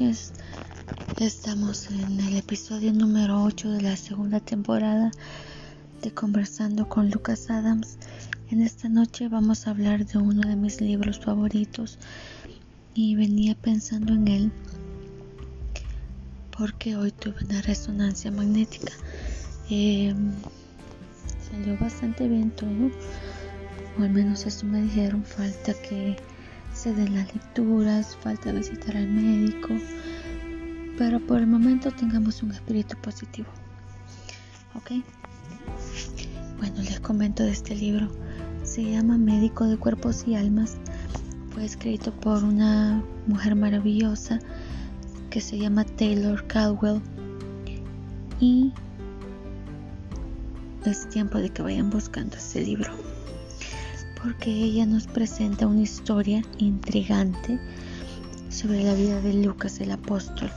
noches. Estamos en el episodio número 8 de la segunda temporada de Conversando con Lucas Adams. En esta noche vamos a hablar de uno de mis libros favoritos y venía pensando en él porque hoy tuve una resonancia magnética. Eh, salió bastante bien todo, o al menos eso me dijeron. Falta que se den las lecturas, falta visitar al médico, pero por el momento tengamos un espíritu positivo. ¿Ok? Bueno, les comento de este libro. Se llama Médico de Cuerpos y Almas. Fue escrito por una mujer maravillosa que se llama Taylor Caldwell. Y es tiempo de que vayan buscando este libro porque ella nos presenta una historia intrigante sobre la vida de Lucas el apóstol,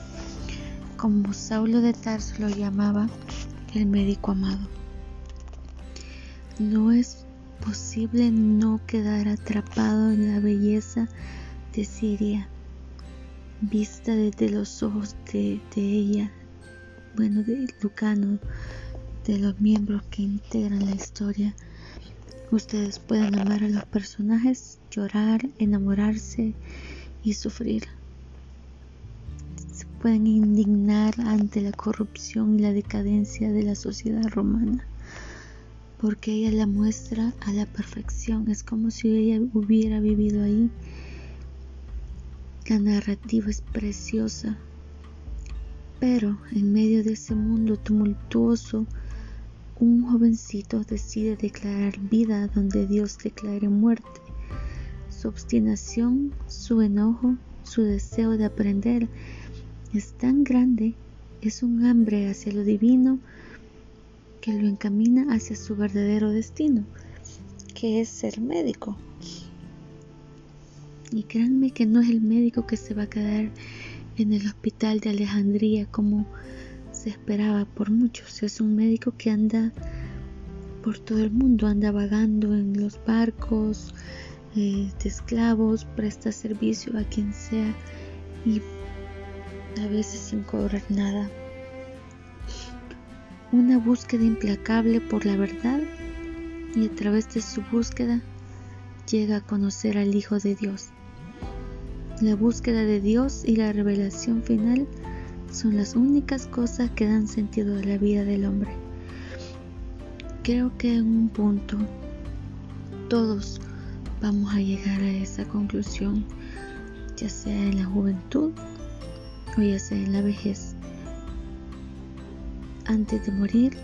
como Saulo de Tarso lo llamaba el médico amado. No es posible no quedar atrapado en la belleza de Siria, vista desde los ojos de, de ella, bueno, de Lucano, de los miembros que integran la historia Ustedes pueden amar a los personajes, llorar, enamorarse y sufrir. Se pueden indignar ante la corrupción y la decadencia de la sociedad romana, porque ella la muestra a la perfección. Es como si ella hubiera vivido ahí. La narrativa es preciosa, pero en medio de ese mundo tumultuoso, un jovencito decide declarar vida donde Dios declare muerte. Su obstinación, su enojo, su deseo de aprender es tan grande, es un hambre hacia lo divino que lo encamina hacia su verdadero destino, que es ser médico. Y créanme que no es el médico que se va a quedar en el hospital de Alejandría como se esperaba por muchos. Es un médico que anda por todo el mundo, anda vagando en los barcos eh, de esclavos, presta servicio a quien sea y a veces sin cobrar nada. Una búsqueda implacable por la verdad y a través de su búsqueda llega a conocer al Hijo de Dios. La búsqueda de Dios y la revelación final son las únicas cosas que dan sentido a la vida del hombre. Creo que en un punto todos vamos a llegar a esa conclusión, ya sea en la juventud o ya sea en la vejez, antes de morir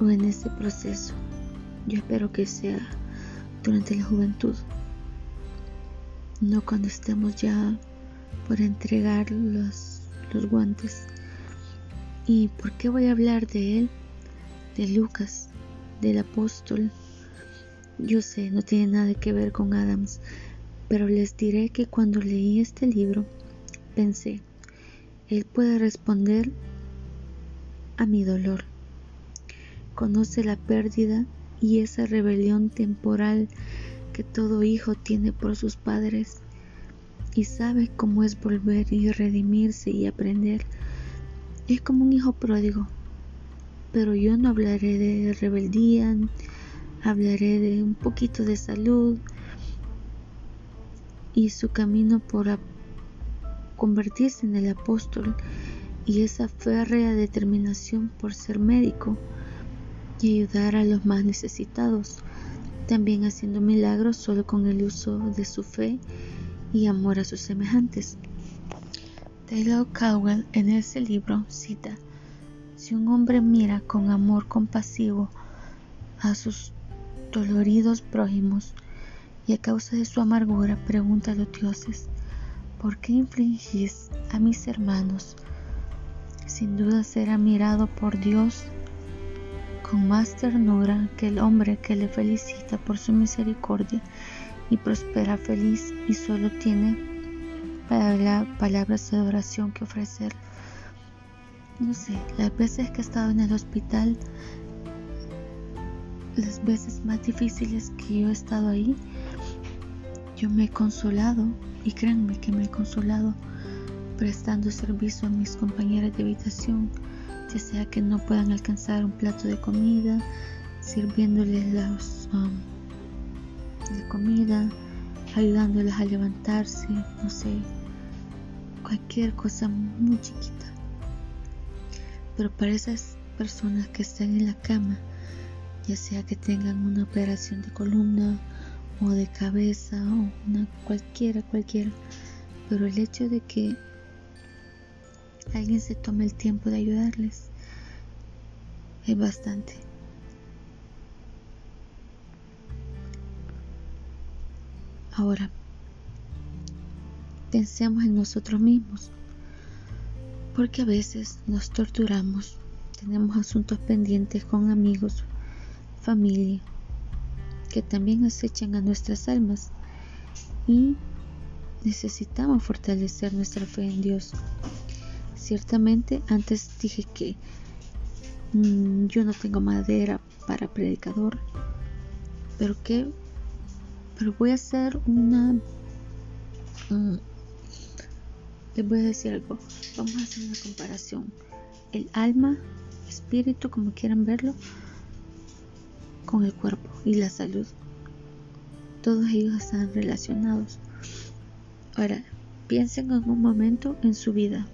o en ese proceso. Yo espero que sea durante la juventud, no cuando estemos ya por entregar los, los guantes. ¿Y por qué voy a hablar de él? De Lucas, del apóstol. Yo sé, no tiene nada que ver con Adams, pero les diré que cuando leí este libro, pensé, él puede responder a mi dolor. Conoce la pérdida y esa rebelión temporal que todo hijo tiene por sus padres y sabe cómo es volver y redimirse y aprender. Es como un hijo pródigo. Pero yo no hablaré de rebeldía, hablaré de un poquito de salud y su camino por convertirse en el apóstol y esa férrea determinación por ser médico y ayudar a los más necesitados, también haciendo milagros solo con el uso de su fe y amor a sus semejantes. Taylor Caldwell en ese libro cita, si un hombre mira con amor compasivo a sus doloridos prójimos y a causa de su amargura pregunta a los dioses, ¿por qué infligís a mis hermanos? Sin duda será mirado por Dios con más ternura que el hombre que le felicita por su misericordia y prospera feliz y solo tiene palabras de adoración que ofrecer. No sé, las veces que he estado en el hospital, las veces más difíciles que yo he estado ahí, yo me he consolado y créanme que me he consolado prestando servicio a mis compañeras de habitación, ya sea que no puedan alcanzar un plato de comida, sirviéndoles los, um, la comida, ayudándoles a levantarse, no sé, cualquier cosa muy chiquita. Pero para esas personas que están en la cama, ya sea que tengan una operación de columna o de cabeza o una cualquiera, cualquiera, pero el hecho de que alguien se tome el tiempo de ayudarles es bastante. Ahora, pensemos en nosotros mismos, porque a veces nos torturamos, tenemos asuntos pendientes con amigos, familia, que también acechan a nuestras almas y necesitamos fortalecer nuestra fe en Dios. Ciertamente antes dije que mm, yo no tengo madera para predicador, pero que pero voy a hacer una mm, les voy a decir algo. Vamos a hacer una comparación. El alma espíritu como quieran verlo con el cuerpo y la salud. Todos ellos están relacionados. Ahora piensen en un momento en su vida.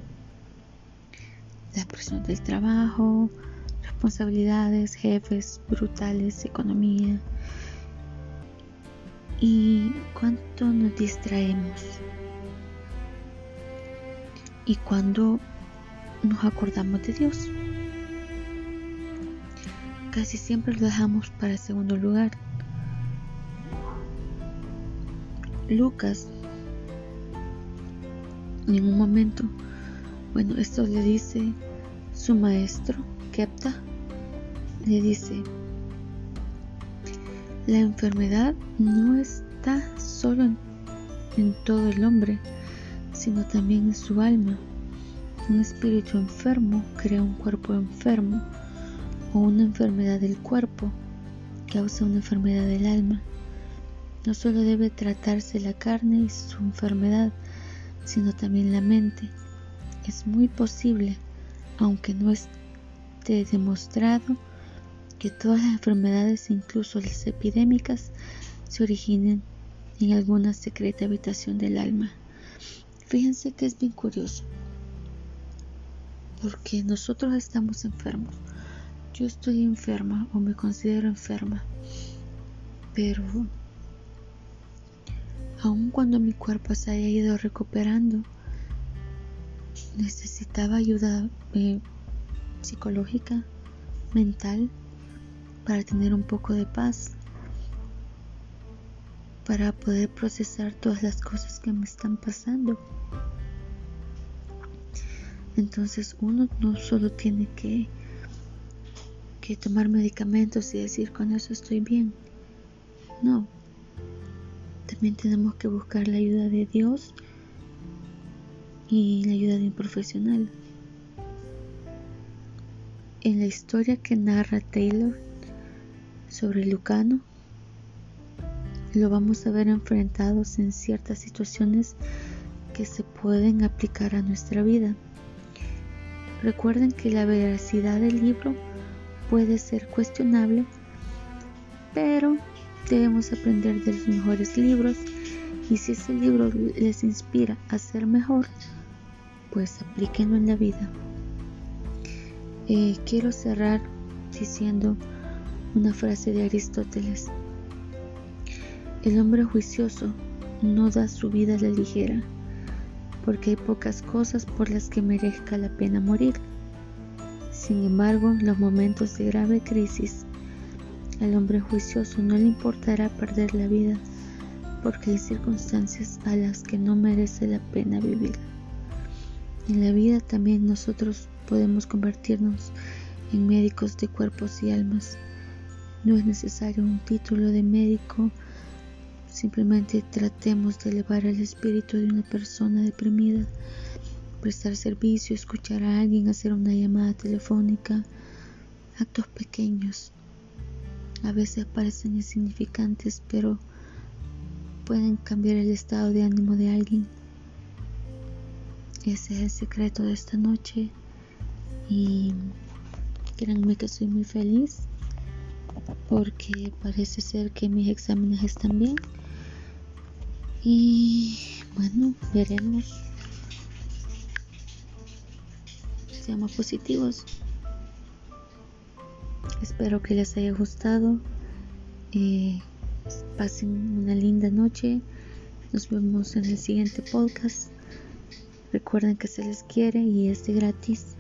La presión del trabajo responsabilidades jefes brutales economía y cuánto nos distraemos y cuando nos acordamos de Dios. Casi siempre lo dejamos para el segundo lugar. Lucas, en un momento, bueno, esto le dice su maestro, Kepta, le dice, la enfermedad no está solo en, todo el hombre, sino también en su alma. Un espíritu enfermo crea un cuerpo enfermo o una enfermedad del cuerpo causa una enfermedad del alma. No solo debe tratarse la carne y su enfermedad, sino también la mente. Es muy posible, aunque no esté demostrado, que todas las enfermedades, incluso las epidémicas, se originen en alguna secreta habitación del alma. Fíjense que es bien curioso, porque nosotros estamos enfermos. Yo estoy enferma o me considero enferma, pero aun cuando mi cuerpo se haya ido recuperando, necesitaba ayuda eh, psicológica, mental, para tener un poco de paz, para poder procesar todas las cosas que me están pasando. Entonces uno no solo tiene que, que tomar medicamentos y decir con eso estoy bien. No. También tenemos que buscar la ayuda de Dios y la ayuda de un profesional. En la historia que narra Taylor, sobre Lucano, lo vamos a ver enfrentados en ciertas situaciones que se pueden aplicar a nuestra vida. Recuerden que la veracidad del libro puede ser cuestionable, pero debemos aprender de los mejores libros y si ese libro les inspira a ser mejor, pues aplíquenlo en la vida. Eh, quiero cerrar diciendo una frase de Aristóteles. El hombre juicioso no da su vida a la ligera, porque hay pocas cosas por las que merezca la pena morir. Sin embargo, en los momentos de grave crisis, al hombre juicioso no le importará perder la vida, porque hay circunstancias a las que no merece la pena vivir. En la vida también nosotros podemos convertirnos en médicos de cuerpos y almas no es necesario un título de médico, simplemente tratemos de elevar el espíritu de una persona deprimida, prestar servicio, escuchar a alguien, hacer una llamada telefónica, actos pequeños. A veces parecen insignificantes, pero pueden cambiar el estado de ánimo de alguien. Ese es el secreto de esta noche. Y créanme que soy muy feliz porque parece ser que mis exámenes están bien. Y bueno, veremos. Seamos positivos. Espero que les haya gustado. Eh, pasen una linda noche. Nos vemos en el siguiente podcast. Recuerden que se les quiere y es de gratis.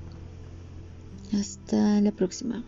Hasta la próxima.